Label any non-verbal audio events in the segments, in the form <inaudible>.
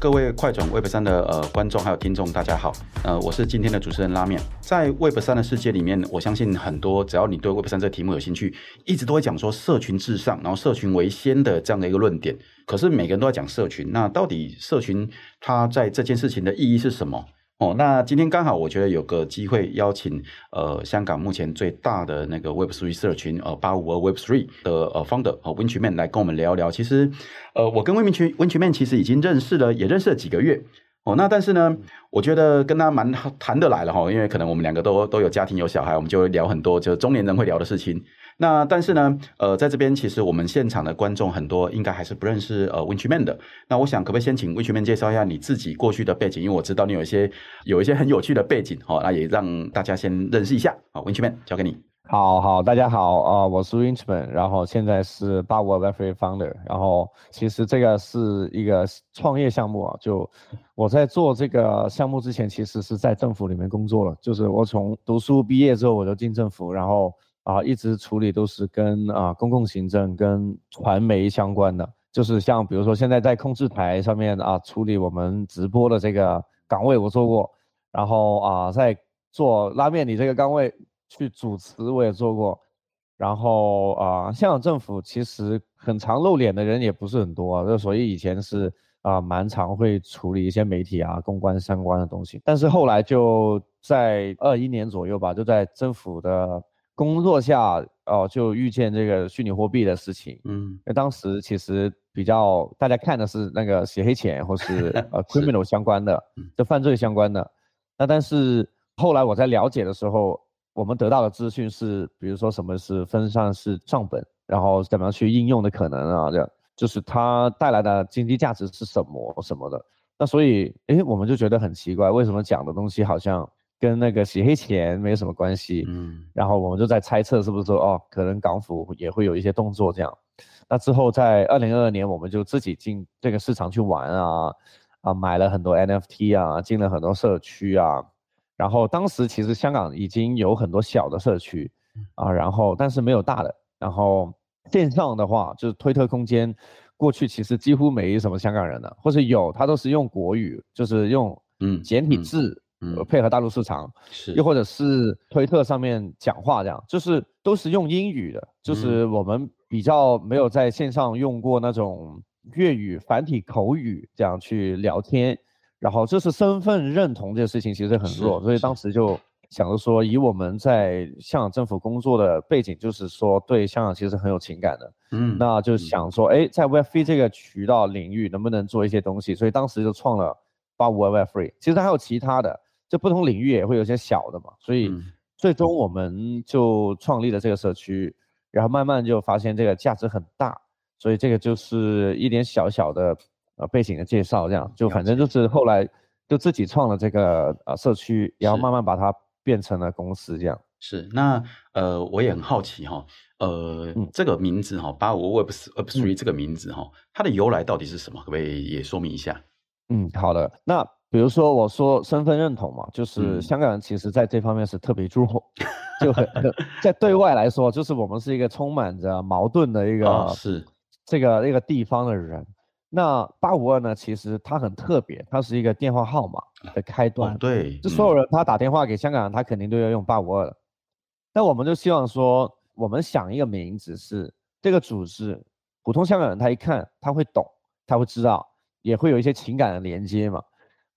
各位快转 Web 三的呃观众还有听众，大家好，呃，我是今天的主持人拉面。在 Web 三的世界里面，我相信很多只要你对 Web 三这个题目有兴趣，一直都会讲说社群至上，然后社群为先的这样的一个论点。可是每个人都在讲社群，那到底社群它在这件事情的意义是什么？哦，那今天刚好，我觉得有个机会邀请，呃，香港目前最大的那个 Web3 社群，呃，八五二 Web3 的呃 founder，呃，Winchman 来跟我们聊一聊。其实，呃，我跟 Winchman 其实已经认识了，也认识了几个月。哦，那但是呢，我觉得跟他蛮谈得来了哈，因为可能我们两个都都有家庭有小孩，我们就会聊很多就中年人会聊的事情。那但是呢，呃，在这边其实我们现场的观众很多，应该还是不认识呃 Winchman 的。那我想可不可以先请 Winchman 介绍一下你自己过去的背景？因为我知道你有一些有一些很有趣的背景，好，那也让大家先认识一下。好，Winchman 交给你。好好，大家好啊，我是 Winchman，然后现在是八五二 Web3 Founder。然后其实这个是一个创业项目啊，就我在做这个项目之前，其实是在政府里面工作了。就是我从读书毕业之后，我就进政府，然后。啊，一直处理都是跟啊公共行政、跟传媒相关的，就是像比如说现在在控制台上面啊处理我们直播的这个岗位我做过，然后啊在做拉面你这个岗位去主持我也做过，然后啊香港政府其实很常露脸的人也不是很多，就所以以前是啊蛮常会处理一些媒体啊公关相关的东西，但是后来就在二一年左右吧，就在政府的。工作下哦，就遇见这个虚拟货币的事情，嗯，那当时其实比较大家看的是那个洗黑钱或是 <laughs> 呃 criminal 相关的，就犯罪相关的。那但是后来我在了解的时候，我们得到的资讯是，比如说什么是分散式账本，然后怎么样去应用的可能啊，这样就是它带来的经济价值是什么什么的。那所以，诶，我们就觉得很奇怪，为什么讲的东西好像？跟那个洗黑钱没有什么关系，嗯，然后我们就在猜测是不是说哦，可能港府也会有一些动作这样。那之后在二零二二年，我们就自己进这个市场去玩啊，啊，买了很多 NFT 啊，进了很多社区啊。然后当时其实香港已经有很多小的社区啊，然后但是没有大的。然后线上的话，就是推特空间，过去其实几乎没什么香港人的，或是有，他都是用国语，就是用嗯简体字。配合大陆市场，是，又或者是推特上面讲话这样，就是都是用英语的，就是我们比较没有在线上用过那种粤语繁体口语这样去聊天，然后就是身份认同这个事情其实很弱，所以当时就想着说，以我们在香港政府工作的背景，就是说对香港其实很有情感的，嗯，那就想说，哎，在 Web3 这个渠道领域能不能做一些东西，所以当时就创了八五二 Web3，其实还有其他的。这不同领域也会有些小的嘛，所以最终我们就创立了这个社区，然后慢慢就发现这个价值很大，所以这个就是一点小小的呃背景的介绍，这样就反正就是后来就自己创了这个呃社区，然后慢慢把它变成了公司这样。是，那呃我也很好奇哈，呃、嗯、这个名字哈八五 Web Web3 这个名字哈，它的由来到底是什么？可不可以也说明一下？嗯，好的，那。比如说，我说身份认同嘛，就是香港人其实在这方面是特别注重，<laughs> 就很 <laughs> 在对外来说，就是我们是一个充满着矛盾的一个、哦、是这个一个地方的人。那八五二呢，其实它很特别，它是一个电话号码的开端。哦、对，就所有人他打电话给香港人，他肯定都要用八五二的。那我们就希望说，我们想一个名字是这个组织，普通香港人他一看他会懂，他会知道，也会有一些情感的连接嘛。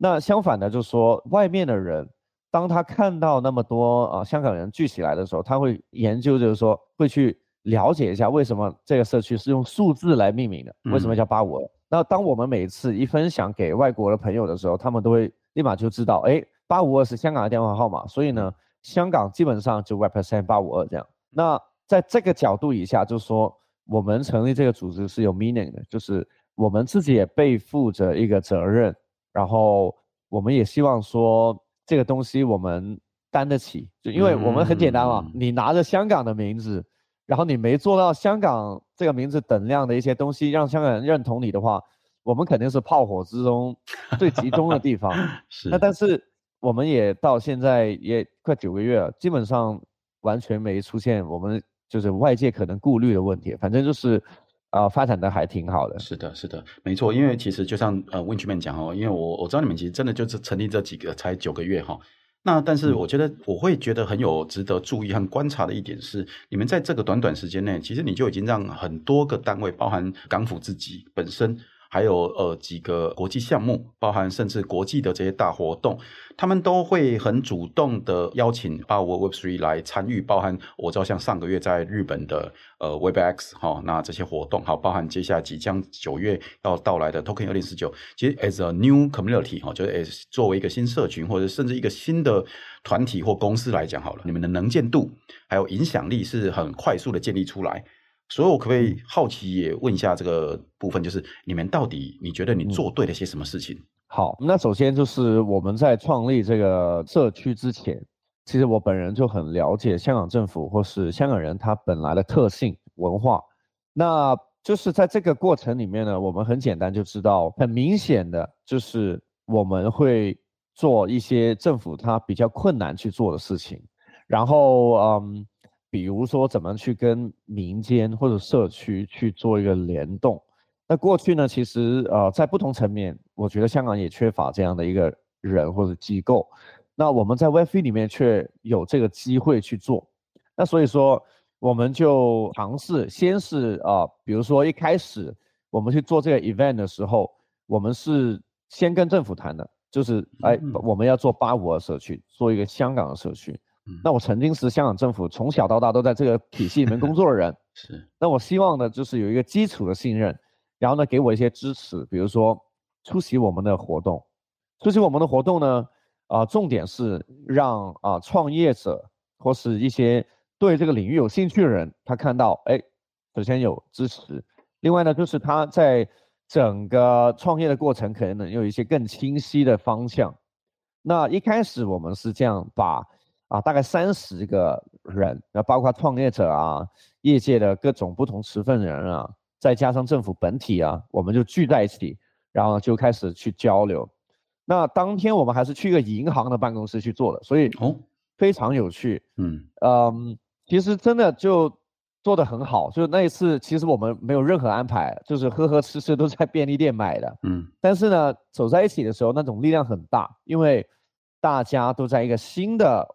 那相反的，就是说外面的人，当他看到那么多啊香港人聚起来的时候，他会研究，就是说会去了解一下为什么这个社区是用数字来命名的，为什么叫八五二？那当我们每次一分享给外国的朋友的时候，他们都会立马就知道，哎，八五二是香港的电话号码，所以呢，香港基本上就 represent 八五二这样。那在这个角度以下，就是说我们成立这个组织是有 meaning 的，就是我们自己也背负着一个责任。然后我们也希望说这个东西我们担得起，就因为我们很简单嘛，你拿着香港的名字，然后你没做到香港这个名字等量的一些东西，让香港人认同你的话，我们肯定是炮火之中 <laughs> 最集中的地方。是。那但是我们也到现在也快九个月了，基本上完全没出现我们就是外界可能顾虑的问题，反正就是。啊、呃，发展的还挺好的。是的，是的，没错。因为其实就像呃，Winchman 讲哦，因为我我知道你们其实真的就是成立这几个才九个月哈。那但是我觉得我会觉得很有值得注意和观察的一点是，你们在这个短短时间内，其实你就已经让很多个单位，包含港府自己本身。还有呃几个国际项目，包含甚至国际的这些大活动，他们都会很主动的邀请八五二 Web3 来参与，包含我知道像上个月在日本的呃 WebX 哈、哦，那这些活动好，包含接下来即将九月要到来的 Token 二零四九，其实 as a new community 哈、哦，就是 as 作为一个新社群或者甚至一个新的团体或公司来讲好了，你们的能见度还有影响力是很快速的建立出来。所以，我可不可以好奇也问一下这个部分，就是你们到底你觉得你做对了些什么事情？嗯、好，那首先就是我们在创立这个社区之前，其实我本人就很了解香港政府或是香港人他本来的特性文化。那就是在这个过程里面呢，我们很简单就知道，很明显的就是我们会做一些政府他比较困难去做的事情，然后嗯。比如说，怎么去跟民间或者社区去做一个联动？那过去呢，其实呃，在不同层面，我觉得香港也缺乏这样的一个人或者机构。那我们在 Web3 里面却有这个机会去做。那所以说，我们就尝试，先是啊、呃，比如说一开始我们去做这个 event 的时候，我们是先跟政府谈的，就是哎，我们要做八五二社区，做一个香港的社区。那我曾经是香港政府从小到大都在这个体系里面工作的人，<laughs> 是。那我希望呢，就是有一个基础的信任，然后呢，给我一些支持，比如说出席我们的活动，出席我们的活动呢，啊、呃，重点是让啊、呃、创业者或是一些对这个领域有兴趣的人，他看到，哎，首先有支持，另外呢，就是他在整个创业的过程可能有一些更清晰的方向。那一开始我们是这样把。啊，大概三十个人，那包括创业者啊、业界的各种不同持份人啊，再加上政府本体啊，我们就聚在一起，然后就开始去交流。那当天我们还是去一个银行的办公室去做的，所以哦，非常有趣。嗯嗯，其实真的就做得很好。就那一次，其实我们没有任何安排，就是喝喝吃吃都在便利店买的。嗯，但是呢，走在一起的时候，那种力量很大，因为大家都在一个新的。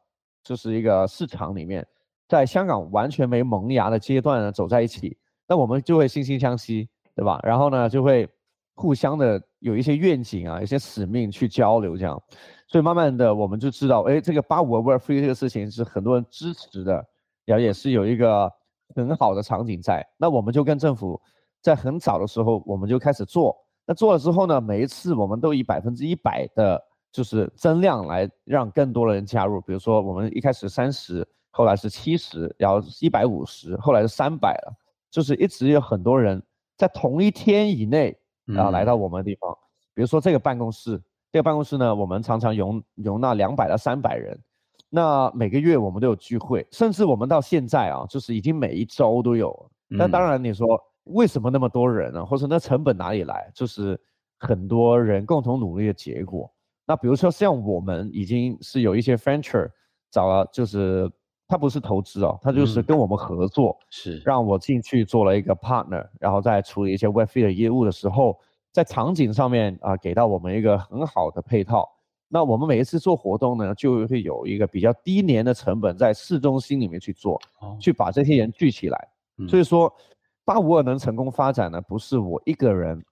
就是一个市场里面，在香港完全没萌芽的阶段呢，走在一起，那我们就会惺惺相惜，对吧？然后呢，就会互相的有一些愿景啊，有些使命去交流，这样，所以慢慢的我们就知道，哎，这个八五二 Web3 这个事情是很多人支持的，然后也是有一个很好的场景在。那我们就跟政府在很早的时候，我们就开始做。那做了之后呢，每一次我们都以百分之一百的。就是增量来让更多的人加入，比如说我们一开始三十，后来是七十，然后一百五十，后来是三百了，就是一直有很多人在同一天以内啊来到我们的地方。嗯、比如说这个办公室，这个办公室呢，我们常常容容纳两百到三百人，那每个月我们都有聚会，甚至我们到现在啊，就是已经每一周都有。那当然你说为什么那么多人呢？或者那成本哪里来？就是很多人共同努力的结果。那比如说像我们已经是有一些 venture 找了，就是他不是投资哦，他就是跟我们合作，是让我进去做了一个 partner，然后在处理一些 Web3 的业务的时候，在场景上面啊给到我们一个很好的配套。那我们每一次做活动呢，就会有一个比较低廉的成本在市中心里面去做，去把这些人聚起来。所以说，八五二能成功发展呢，不是我一个人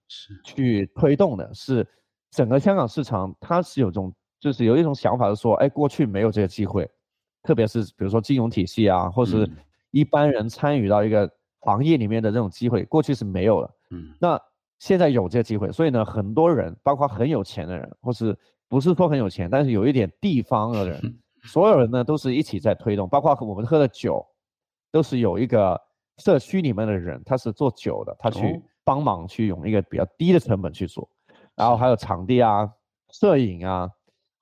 去推动的，是。整个香港市场，它是有种，就是有一种想法，是说，哎，过去没有这个机会，特别是比如说金融体系啊，或是一般人参与到一个行业里面的这种机会，过去是没有的。嗯，那现在有这个机会，所以呢，很多人，包括很有钱的人，或是不是说很有钱，但是有一点地方的人，<laughs> 所有人呢都是一起在推动，包括我们喝的酒，都是有一个社区里面的人，他是做酒的，他去帮忙去用一个比较低的成本去做。然后还有场地啊、摄影啊，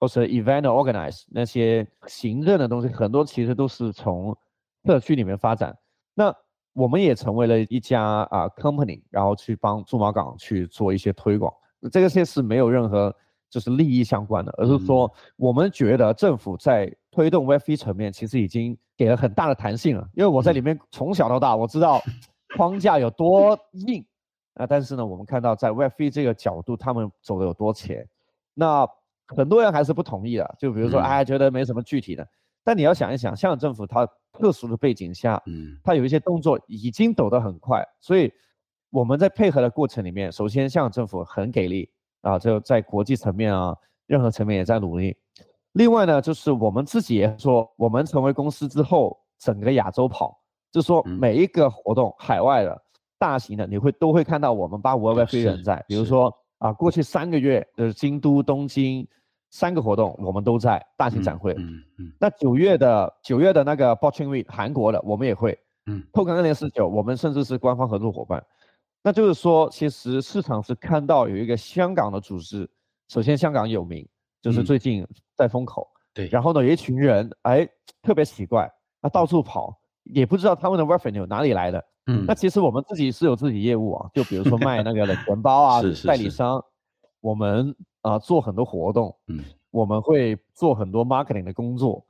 或是 event organize 那些行政的东西，很多其实都是从社区里面发展。那我们也成为了一家啊 company，然后去帮驻马港去做一些推广。这个些是没有任何就是利益相关的，而是说我们觉得政府在推动 Web3 层面其实已经给了很大的弹性了。因为我在里面从小到大，我知道框架有多硬啊，但是呢，我们看到在 Web3 这个角度，他们走的有多前，那很多人还是不同意的，就比如说，哎，觉得没什么具体的。但你要想一想，香港政府它特殊的背景下，嗯，它有一些动作已经走得很快，所以我们在配合的过程里面，首先香港政府很给力啊，就在国际层面啊，任何层面也在努力。另外呢，就是我们自己也说，我们成为公司之后，整个亚洲跑，就说每一个活动，海外的、大型的，你会都会看到我们八五二 Web3 人在。比如说啊，过去三个月的京都、东京三个活动，我们都在大型展会。嗯嗯。那九月的九月的那个 Blockchain Week 韩国的，我们也会。嗯。Token 2049，我们甚至是官方合作伙伴。那就是说，其实市场是看到有一个香港的组织，首先香港有名。就是最近在风口，嗯、对，然后呢，有一群人，哎，特别奇怪，他到处跑，也不知道他们的 revenue 哪里来的。嗯，那其实我们自己是有自己业务啊，就比如说卖那个的钱包啊，<laughs> 是是是代理商，我们啊、呃、做很多活动，嗯，我们会做很多 marketing 的工作，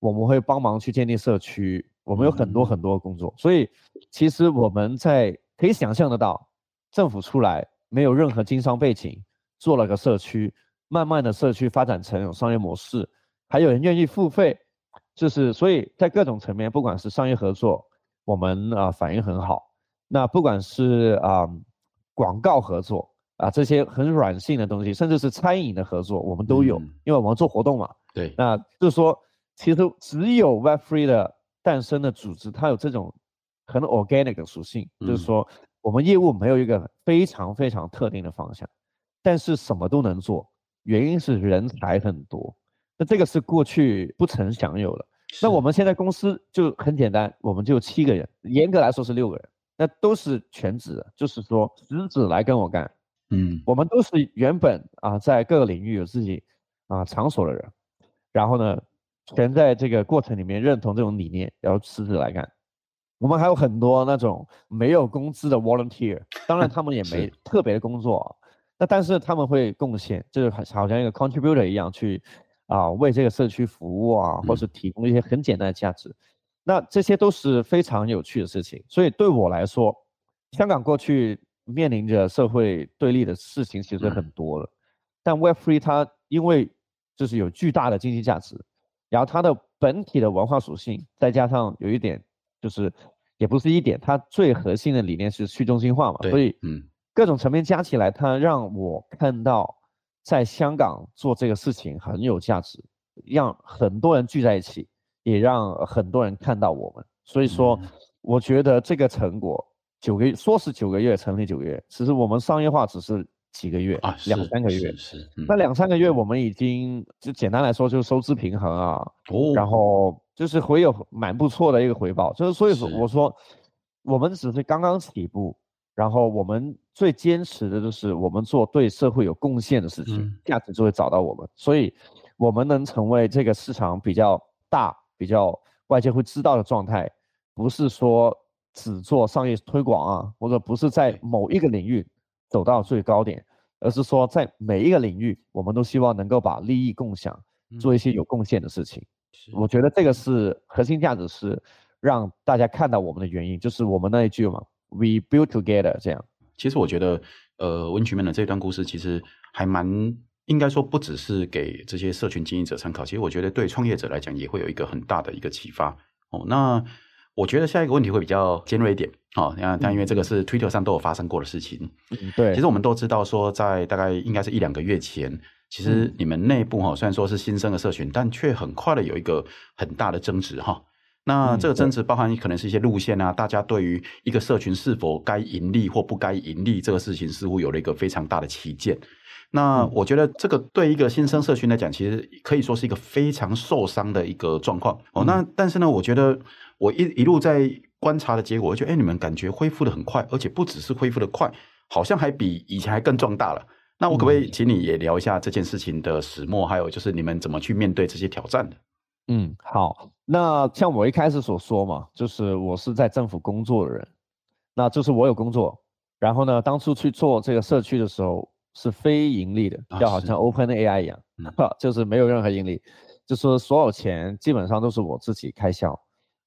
我们会帮忙去建立社区，我们有很多很多工作，嗯、所以其实我们在可以想象得到，政府出来没有任何经商背景，做了个社区。慢慢的社区发展成有商业模式，还有人愿意付费，就是所以在各种层面，不管是商业合作，我们啊、呃、反应很好。那不管是啊、呃、广告合作啊、呃、这些很软性的东西，甚至是餐饮的合作，我们都有，嗯、因为我们做活动嘛。对。那就是说，其实只有 Web3 的诞生的组织，它有这种很 organic 的属性，嗯、就是说我们业务没有一个非常非常特定的方向，但是什么都能做。原因是人才很多，那这个是过去不曾享有的。那我们现在公司就很简单，我们就七个人，严格来说是六个人，那都是全职，就是说实职来跟我干。嗯，我们都是原本啊在各个领域有自己啊场所的人，然后呢，全在这个过程里面认同这种理念，然后辞职来干。我们还有很多那种没有工资的 volunteer，当然他们也 <laughs> 没特别的工作。那但是他们会贡献，就是好像一个 contributor 一样去啊为这个社区服务啊，或是提供一些很简单的价值。嗯、那这些都是非常有趣的事情。所以对我来说，香港过去面临着社会对立的事情其实很多了。嗯、但 Web3 它因为就是有巨大的经济价值，然后它的本体的文化属性，再加上有一点就是也不是一点，它最核心的理念是去中心化嘛，所以嗯。各种层面加起来，它让我看到在香港做这个事情很有价值，让很多人聚在一起，也让很多人看到我们。所以说，我觉得这个成果九个月，说是九个月成立九个月，其实我们商业化只是几个月啊，两三个月。是，是，那两三个月，我们已经就简单来说，就是收支平衡啊，哦，然后就是会有蛮不错的一个回报。就是所以说，我说我们只是刚刚起步。然后我们最坚持的就是我们做对社会有贡献的事情，嗯、价值就会找到我们。所以，我们能成为这个市场比较大、比较外界会知道的状态，不是说只做商业推广啊，或者不是在某一个领域走到最高点，而是说在每一个领域，我们都希望能够把利益共享，做一些有贡献的事情。嗯、我觉得这个是核心价值，是让大家看到我们的原因，就是我们那一句嘛。We build together，这样。其实我觉得，呃，Winchman 的这段故事其实还蛮应该说，不只是给这些社群经营者参考。其实我觉得对创业者来讲，也会有一个很大的一个启发。哦，那我觉得下一个问题会比较尖锐一点。哦，那但因为这个是 Twitter 上都有发生过的事情。嗯，对。其实我们都知道，说在大概应该是一两个月前，其实你们内部哈、哦，虽然说是新生的社群，但却很快的有一个很大的争执哈。哦那这个争执包含可能是一些路线啊，大家对于一个社群是否该盈利或不该盈利这个事情，似乎有了一个非常大的歧见。那我觉得这个对一个新生社群来讲，其实可以说是一个非常受伤的一个状况哦。那但是呢，我觉得我一一路在观察的结果，我觉得哎，你们感觉恢复的很快，而且不只是恢复的快，好像还比以前还更壮大了。那我可不可以请你也聊一下这件事情的始末，还有就是你们怎么去面对这些挑战的？嗯，好。那像我一开始所说嘛，就是我是在政府工作的人，那就是我有工作。然后呢，当初去做这个社区的时候是非盈利的，就好像 OpenAI 一样，啊、就是没有任何盈利，就是说所有钱基本上都是我自己开销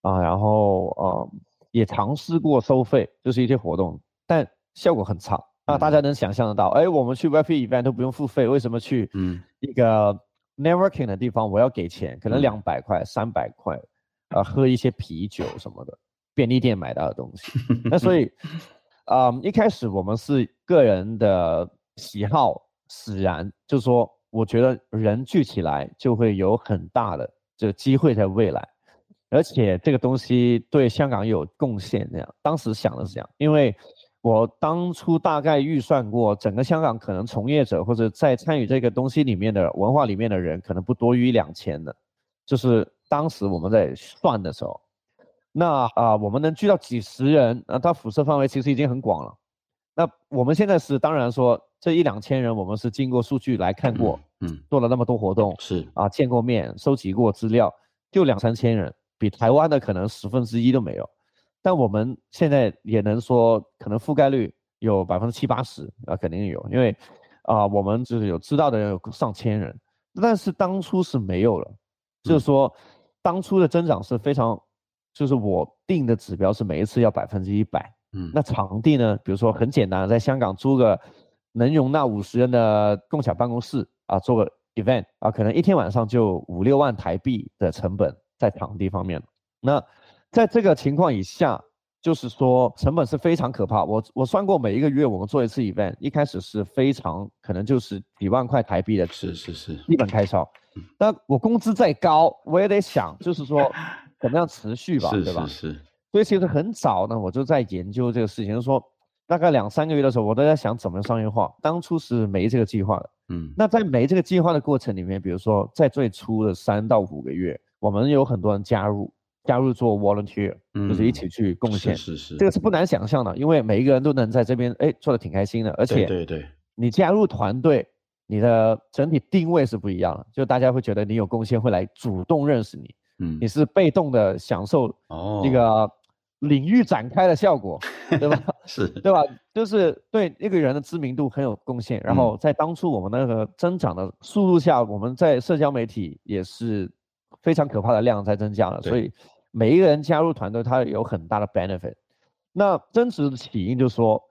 啊。然后呃，也尝试过收费，就是一些活动，但效果很差。那大家能想象得到，哎、嗯，我们去 Web3 event 都不用付费，为什么去嗯一个 networking 的地方我要给钱？可能两百块、三百块，呃，喝一些啤酒什么的，便利店买到的东西。那所以，<laughs> 啊、嗯，一开始我们是个人的喜好使然，就是说，我觉得人聚起来就会有很大的这个机会在未来，而且这个东西对香港有贡献。这样，当时想的是这样，因为。我当初大概预算过，整个香港可能从业者或者在参与这个东西里面的文化里面的人，可能不多于一两千的，就是当时我们在算的时候，那啊、呃，我们能聚到几十人，那它辐射范围其实已经很广了。那我们现在是当然说这一两千人，我们是经过数据来看过，嗯，嗯做了那么多活动，是啊，见过面，收集过资料，就两三千人，比台湾的可能十分之一都没有。但我们现在也能说，可能覆盖率有百分之七八十啊，肯定有，因为啊、呃，我们就是有知道的人有上千人，但是当初是没有了，就是说当初的增长是非常，就是我定的指标是每一次要百分之一百，嗯，那场地呢，比如说很简单，在香港租个能容纳五十人的共享办公室啊，做个 event 啊，可能一天晚上就五六万台币的成本在场地方面，那。在这个情况以下，就是说成本是非常可怕。我我算过，每一个月我们做一次 event，一开始是非常可能就是几万块台币的，是是是，基本开销。那我工资再高，我也得想，就是说 <laughs> 怎么样持续吧，对吧？是是。所以其实很早呢，我就在研究这个事情，就是说大概两三个月的时候，我都在想怎么商业化。当初是没这个计划的，嗯。那在没这个计划的过程里面，比如说在最初的三到五个月，我们有很多人加入。加入做 volunteer，就是一起去贡献，嗯，是是是，这个是不难想象的，因为每一个人都能在这边哎做的挺开心的，而且对对，你加入团队，你的整体定位是不一样的，就大家会觉得你有贡献，会来主动认识你，嗯，你是被动的享受这个领域展开的效果，哦、对吧？<laughs> 是，对吧？就是对一个人的知名度很有贡献，然后在当初我们那个增长的速度下，我们在社交媒体也是非常可怕的量在增加了，所以。每一个人加入团队，他有很大的 benefit。那真实的起因就是说，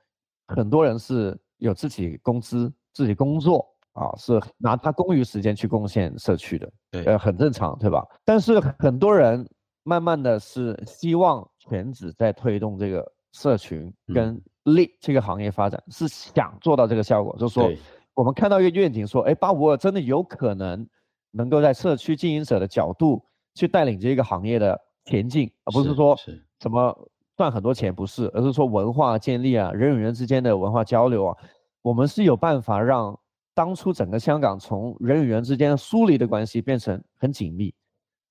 很多人是有自己工资、自己工作啊，是拿他工余时间去贡献社区的，对，呃，很正常，对吧？但是很多人慢慢的是希望全职在推动这个社群跟 lead 这个行业发展，嗯、是想做到这个效果，就是说，我们看到一个愿景，说，哎，巴博尔真的有可能能够在社区经营者的角度去带领这个行业的。前进，而不是说什么赚很多钱，不是，而是说文化建立啊，人与人之间的文化交流啊，我们是有办法让当初整个香港从人与人之间疏离的关系变成很紧密。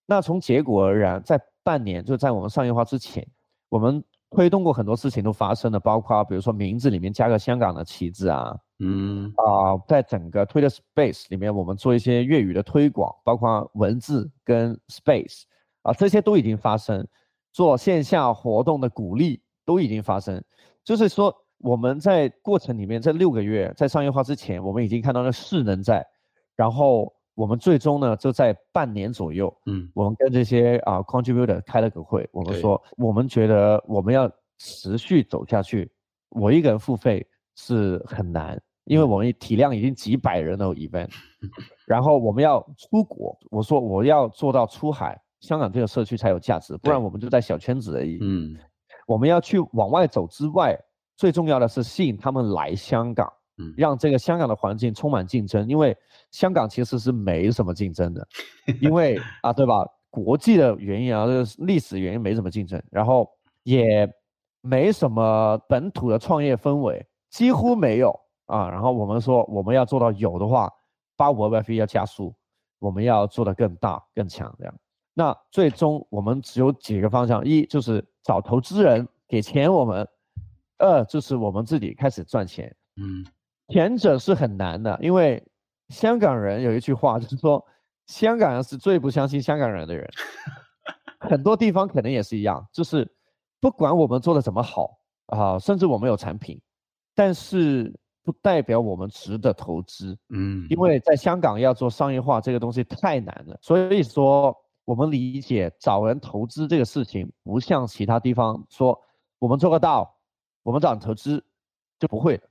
那从结果而言，在半年就在我们商业化之前，我们推动过很多事情都发生了，包括比如说名字里面加个香港的旗帜啊，嗯啊、呃，在整个 Twitter Space 里面，我们做一些粤语的推广，包括文字跟 Space。啊，这些都已经发生，做线下活动的鼓励都已经发生，就是说我们在过程里面这六个月在商业化之前，我们已经看到了势能在，然后我们最终呢就在半年左右，嗯，我们跟这些啊 contributor 开了个会，我们说我们觉得我们要持续走下去，我一个人付费是很难，因为我们体量已经几百人的 event，然后我们要出国，我说我要做到出海。香港这个社区才有价值，不然我们就在小圈子而已。嗯，我们要去往外走之外，最重要的是吸引他们来香港，嗯，让这个香港的环境充满竞争。因为香港其实是没什么竞争的，因为 <laughs> 啊，对吧？国际的原因啊，这个历史原因没什么竞争，然后也没什么本土的创业氛围，几乎没有啊。然后我们说我们要做到有的话，八五 Web3 要加速，我们要做的更大更强这样。那最终我们只有几个方向：一就是找投资人给钱我们；二就是我们自己开始赚钱。嗯，前者是很难的，因为香港人有一句话，就是说香港人是最不相信香港人的人。很多地方可能也是一样，就是不管我们做的怎么好啊，甚至我们有产品，但是不代表我们值得投资。嗯，因为在香港要做商业化这个东西太难了，所以说。我们理解找人投资这个事情，不像其他地方说我们做个到，我们找人投资就不会的。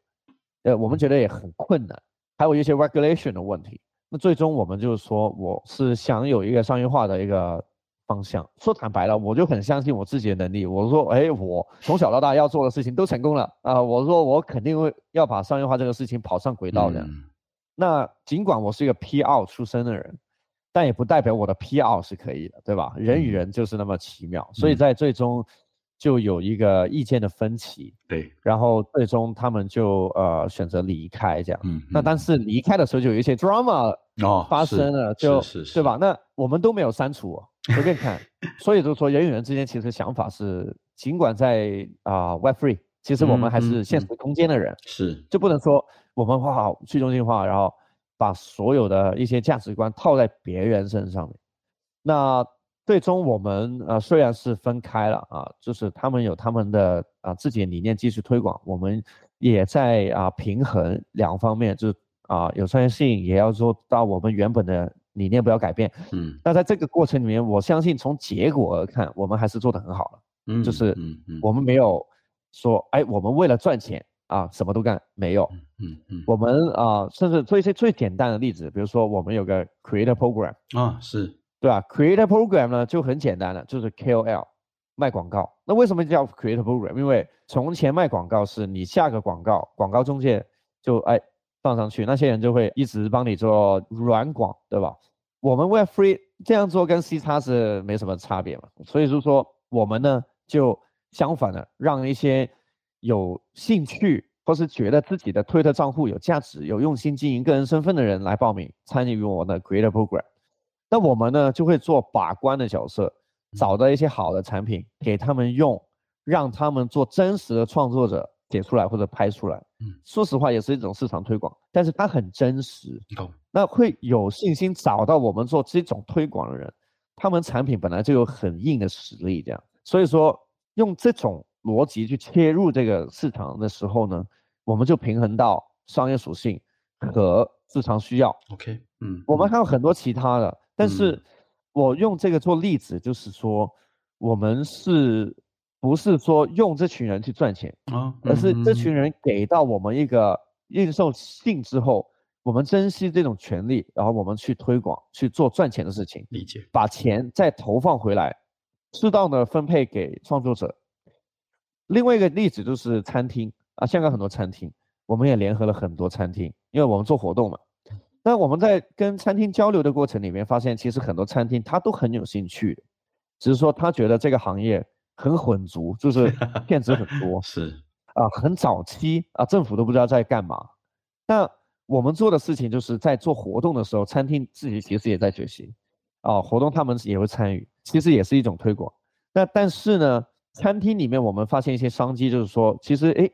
呃，我们觉得也很困难，还有一些 regulation 的问题。那最终我们就是说，我是想有一个商业化的一个方向。说坦白了，我就很相信我自己的能力。我说，哎，我从小到大要做的事情都成功了啊、呃！我说，我肯定会要把商业化这个事情跑上轨道的。嗯、那尽管我是一个 PR 出身的人，但也不代表我的 PR 是可以的，对吧？人与人就是那么奇妙，嗯、所以在最终。就有一个意见的分歧，对，然后最终他们就呃选择离开这样，嗯，那但。是离开的时候就有一些 drama 哦发生了，哦、就是对吧？那我们都没有删除、哦，随便看，<laughs> 所以就是说人与人之间其实想法是，尽管在啊、呃、Web Three，其实我们还是现实空间的人，嗯嗯、是。就不能说我们画好去中心化，然后把所有的一些价值观套在别人身上面，那。最终我们呃虽然是分开了啊，就是他们有他们的啊自己的理念继续推广，我们也在啊平衡两方面，就是啊有创业性，也要做到我们原本的理念不要改变。嗯，那在这个过程里面，我相信从结果而看，我们还是做得很好了。嗯，就是我们没有说哎，我们为了赚钱啊什么都干没有。嗯嗯，我们啊甚至做一些最简单的例子，比如说我们有个 Creator Program 啊是。对吧？Creator Program 呢就很简单了，就是 KOL 卖广告。那为什么叫 Creator Program？因为从前卖广告是你下个广告，广告中介就哎放上去，那些人就会一直帮你做软广，对吧？我们 Web3 这样做跟 C 叉是没什么差别嘛。所以就是说我们呢就相反的，让一些有兴趣或是觉得自己的推特账户有价值、有用心经营个人身份的人来报名参与我们的 Creator Program。那我们呢就会做把关的角色，找到一些好的产品给他们用，让他们做真实的创作者写出来或者拍出来。嗯，说实话也是一种市场推广，但是它很真实。哦，那会有信心找到我们做这种推广的人，他们产品本来就有很硬的实力，这样。所以说用这种逻辑去切入这个市场的时候呢，我们就平衡到商业属性和市场需要。OK，嗯，我们还有很多其他的。但是，我用这个做例子，就是说，我们是不是说用这群人去赚钱啊？而是这群人给到我们一个认受性之后，我们珍惜这种权利，然后我们去推广，去做赚钱的事情。理解。把钱再投放回来，适当的分配给创作者。另外一个例子就是餐厅啊，香港很多餐厅，我们也联合了很多餐厅，因为我们做活动嘛。那我们在跟餐厅交流的过程里面，发现其实很多餐厅他都很有兴趣，只是说他觉得这个行业很混浊，就是 <laughs> 骗子很多，是啊，很早期啊，政府都不知道在干嘛。那我们做的事情就是在做活动的时候，餐厅自己其实也在学习啊，活动他们也会参与，其实也是一种推广。那但是呢，餐厅里面我们发现一些商机，就是说其实诶，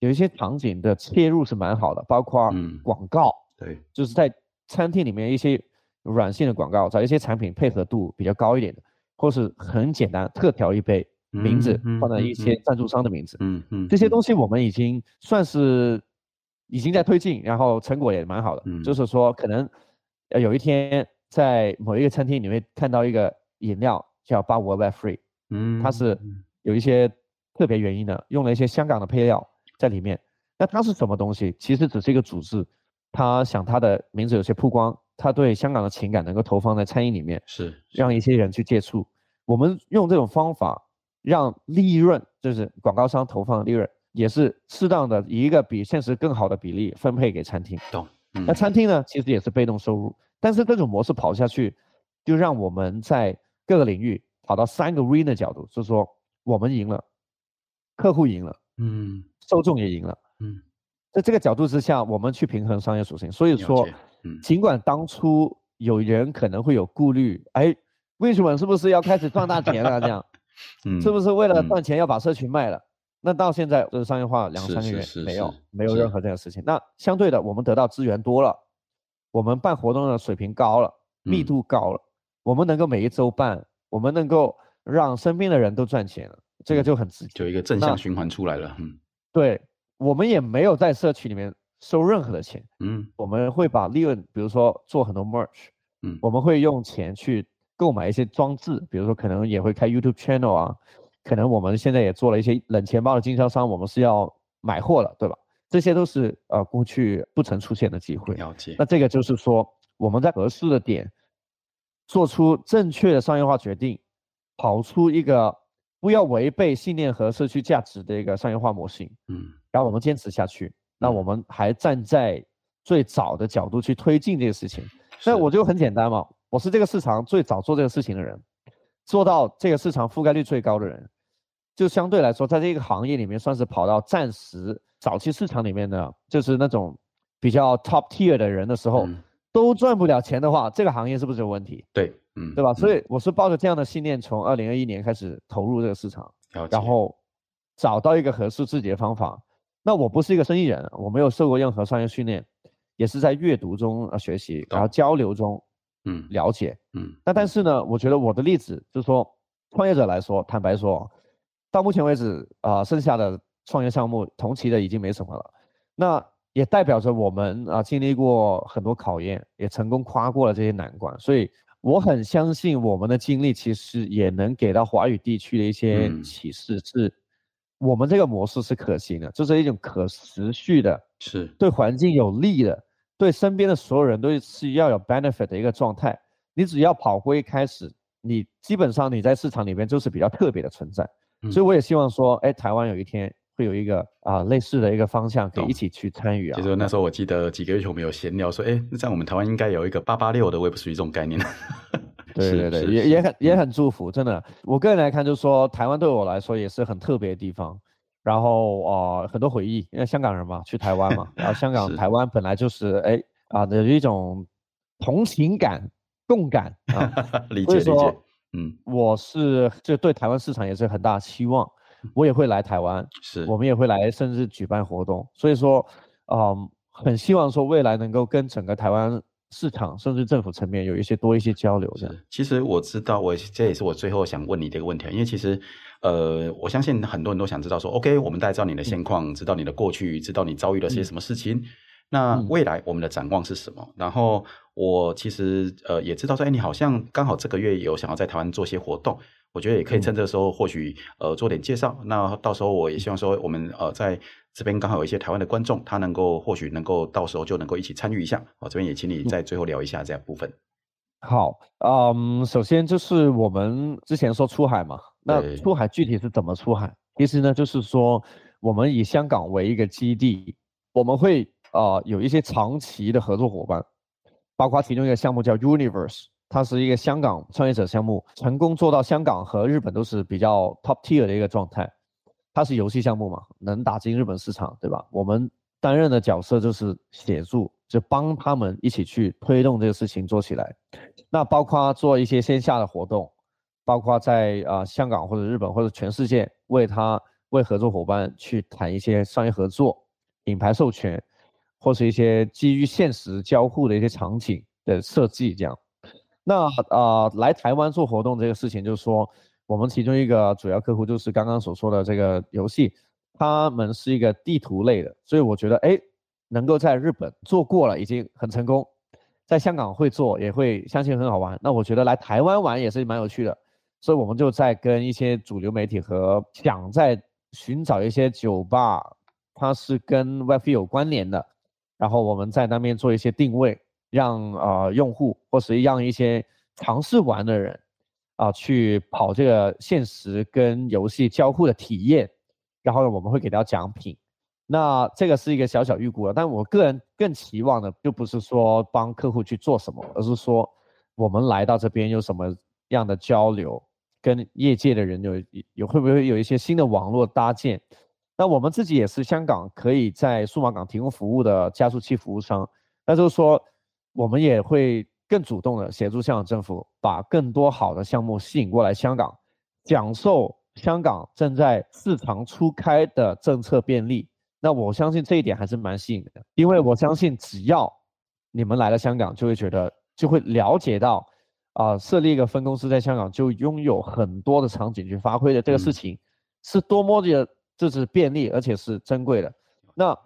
有一些场景的切入是蛮好的，包括广告。嗯对，就是在餐厅里面一些软性的广告，找一些产品配合度比较高一点的，或是很简单特调一杯，名字放在一些赞助商的名字，嗯嗯，这些东西我们已经算是已经在推进，然后成果也蛮好的。嗯，就是说可能呃有一天在某一个餐厅里面看到一个饮料叫八五二 Web Free，嗯，它是有一些特别原因的，用了一些香港的配料在里面。那它是什么东西？其实只是一个组织。他想他的名字有些曝光，他对香港的情感能够投放在餐饮里面，是让一些人去接触。我们用这种方法，让利润就是广告商投放的利润，也是适当的以一个比现实更好的比例分配给餐厅。懂。嗯。那餐厅呢，其实也是被动收入，但是这种模式跑下去，就让我们在各个领域跑到三个 win 的角度，就是说我们赢了，客户赢了，嗯，受众也赢了，嗯。在这个角度之下，我们去平衡商业属性。所以说，嗯、尽管当初有人可能会有顾虑，哎，Wincharn 是不是要开始赚大钱了？这样，<laughs> 嗯，是不是为了赚钱要把社群卖了？嗯、那到现在就是商业化两三个月没有没有任何这个事情。那相对的，我们得到资源多了，我们办活动的水平高了，密度高了，嗯、我们能够每一周办，我们能够让身边的人都赚钱了，这个就很直接，就一个正向循环出来了。嗯，对。我们也没有在社区里面收任何的钱，嗯，我们会把利润，比如说做很多 merch，嗯，我们会用钱去购买一些装置，比如说可能也会开 YouTube channel 啊，可能我们现在也做了一些冷钱包的经销商，我们是要买货了，对吧？这些都是呃过去不曾出现的机会。了解。那这个就是说我们在合适的点做出正确的商业化决定，跑出一个不要违背信念和社区价值的一个商业化模型。嗯。然后我们坚持下去，那我们还站在最早的角度去推进这个事情。那我就很简单嘛，我是这个市场最早做这个事情的人，做到这个市场覆盖率最高的人，就相对来说在这个行业里面算是跑到暂时。早期市场里面的，就是那种比较 top tier 的人的时候，嗯、都赚不了钱的话，这个行业是不是有问题？对，嗯，对吧？所以我是抱着这样的信念，从二零二一年开始投入这个市场，然后找到一个合适自己的方法。那我不是一个生意人，我没有受过任何商业训练，也是在阅读中啊学习，然后交流中，嗯，了解，嗯。那但是呢，我觉得我的例子就是说，创业者来说，坦白说，到目前为止啊、呃，剩下的。创业项目同期的已经没什么了，那也代表着我们啊经历过很多考验，也成功跨过了这些难关，所以我很相信我们的经历其实也能给到华语地区的一些启示，是我们这个模式是可行的，就是一种可持续的，是对环境有利的，对身边的所有人都是要有 benefit 的一个状态。你只要跑过一开始，你基本上你在市场里面就是比较特别的存在，所以我也希望说，哎，台湾有一天。会有一个啊、呃、类似的一个方向，可以一起去参与啊。其实那时候我记得几个月前我们有闲聊说，哎，那在我们台湾应该有一个八八六的 Web3 这种概念。对 <laughs> 对对，也也很也很祝福，真的。我个人来看，就是说台湾对我来说也是很特别的地方。然后啊、呃，很多回忆，因为香港人嘛，去台湾嘛，然后香 <laughs> 港台湾本来就是哎啊的一种同情感、共感啊。<laughs> 理解理解。嗯，我是就对台湾市场也是很大期望。我也会来台湾，<laughs> 是我们也会来，甚至举办活动。所以说，嗯，很希望说未来能够跟整个台湾市场，甚至政府层面有一些多一些交流。是，其实我知道，我这也是我最后想问你的一个问题，因为其实，呃，我相信很多人都想知道说，OK，我们大家知道你的现况，嗯，知道你的过去，知道你遭遇了些什么事情，嗯，那未来我们的展望是什么？然后我其实呃也知道说，哎，你好像刚好这个月有想要在台湾做些活动。我觉得也可以趁这个时候，或许呃做点介绍。那到时候我也希望说，我们呃在这边刚好有一些台湾的观众，他能够或许能够到时候就能够一起参与一下。我这边也请你在最后聊一下这样部分。好，嗯，首先就是我们之前说出海嘛，那出海具体是怎么出海？其实呢，就是说我们以香港为一个基地，我们会啊、呃、有一些长期的合作伙伴，包括其中一个项目叫 Universe。它是一个香港创业者项目，成功做到香港和日本都是比较 top tier 的一个状态。它是游戏项目嘛，能打进日本市场，对吧？我们担任的角色就是协助，就帮他们一起去推动这个事情做起来。那包括做一些线下的活动，包括在啊、香港或者日本或者全世界为他为合作伙伴去谈一些商业合作、品牌授权，或是一些基于现实交互的一些场景的设计这样。那啊、呃，来台湾做活动这个事情，就是说，我们其中一个主要客户就是刚刚所说的这个游戏，他们是一个地图类的，所以我觉得，哎，能够在日本做过了，已经很成功，在香港会做，也会相信很好玩。那我觉得来台湾玩也是蛮有趣的，所以我们就在跟一些主流媒体和想在寻找一些酒吧，它是跟 WiFi 有关联的，然后我们在那边做一些定位。让啊、呃、用户或是让一些尝试玩的人啊、去跑这个现实跟游戏交互的体验，然后呢，我们会给到奖品。那这个是一个小小预估了，但我个人更期望的就不是说帮客户去做什么，而是说我们来到这边有什么样的交流，跟业界的人有有会不会有一些新的网络搭建。那我们自己也是香港可以在数码港提供服务的加速器服务商，那就是说。我们也会更主动的协助香港政府，把更多好的项目吸引过来香港，享受香港正在市场初开的政策便利。那我相信这一点还是蛮吸引的，因为我相信只要你们来了香港，就会觉得就会了解到，啊、呃，设立一个分公司在香港就拥有很多的场景去发挥的这个事情，是多么的就是便利而且是珍贵的。那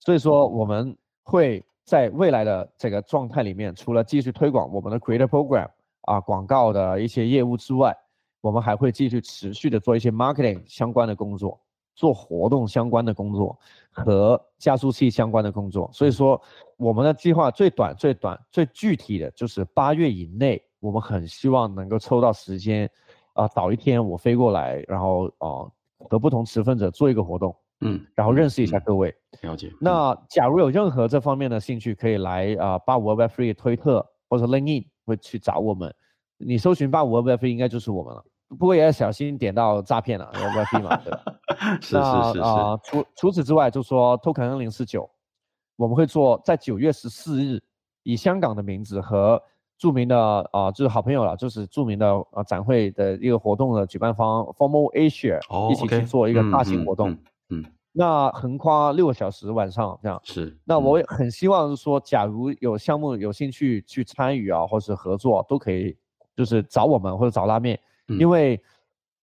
所以说我们会。在未来的这个状态里面，除了继续推广我们的 Creator Program 啊广告的一些业务之外，我们还会继续持续的做一些 marketing 相关的工作，做活动相关的工作和加速器相关的工作。所以说，我们的计划最短、最短、最具体的就是八月以内，我们很希望能够抽到时间，啊，早一天我飞过来，然后啊和不同持份者做一个活动。嗯，然后认识一下各位，嗯、了解。那假如有任何这方面的兴趣，可以来啊八五二 Web Three 推特或者 LinkedIn 会去找我们。你搜寻八五二 Web Three 应该就是我们了，不过也要小心点到诈骗了，Web Three 嘛，对吧？<laughs> 是是是是。啊，除除此之外，就说 Token 零四九，我们会做在九月十四日，以香港的名字和著名的啊，就是好朋友了，就是著名的啊展会的一个活动的举办方 Formal Asia、哦、一起去做一个大型活动。嗯。嗯嗯那横跨六个小时晚上这样是，那我也很希望是说，假如有项目有兴趣去参与啊，或是合作都可以，就是找我们或者找拉面，嗯、因为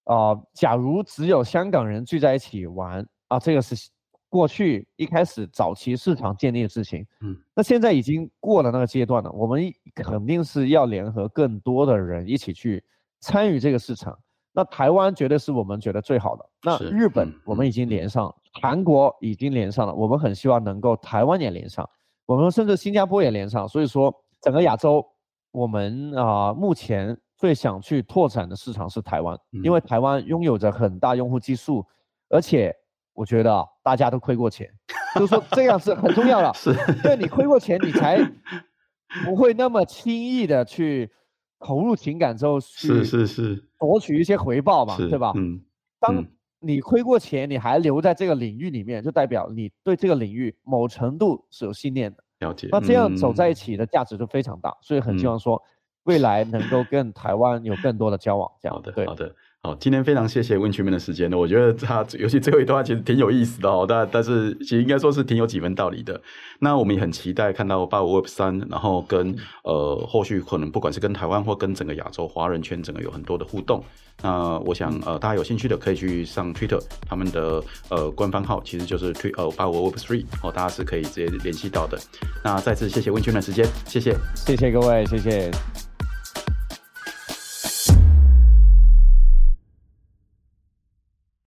啊、呃，假如只有香港人聚在一起玩啊，这个是过去一开始早期市场建立的事情，嗯，那现在已经过了那个阶段了，我们肯定是要联合更多的人一起去参与这个市场。那台湾绝对是我们觉得最好的。那日本我们已经连上，韩国已经连上了，我们很希望能够台湾也连上，我们甚至新加坡也连上。所以说，整个亚洲，我们啊、呃、目前最想去拓展的市场是台湾，因为台湾拥有着很大用户基数，而且我觉得大家都亏过钱，就是说这样是很重要的。<laughs> 是，对你亏过钱，你才 <laughs> 不会那么轻易的去。投入情感之后是是是夺取一些回报嘛，对吧？嗯，当你亏过钱，你还留在这个领域里面，就代表你对这个领域某程度是有信念的。了解。那这样走在一起的价值就非常大，所以很希望说未来能够跟台湾有更多的交往。这样。好的，好的。好，今天非常谢谢 Winchrman 的时间呢，我觉得他尤其最后一段其实挺有意思的哦，但但是其实应该说是挺有几分道理的。那我们也很期待看到八五 Web 三，然后跟呃后续可能不管是跟台湾或跟整个亚洲华人圈整个有很多的互动。那我想呃大家有兴趣的可以去上 Twitter，他们的呃官方号其实就是推呃八五 Web Three 哦，大家是可以直接联系到的。那再次谢谢 Winchrman 的时间，谢谢，谢谢各位，谢谢。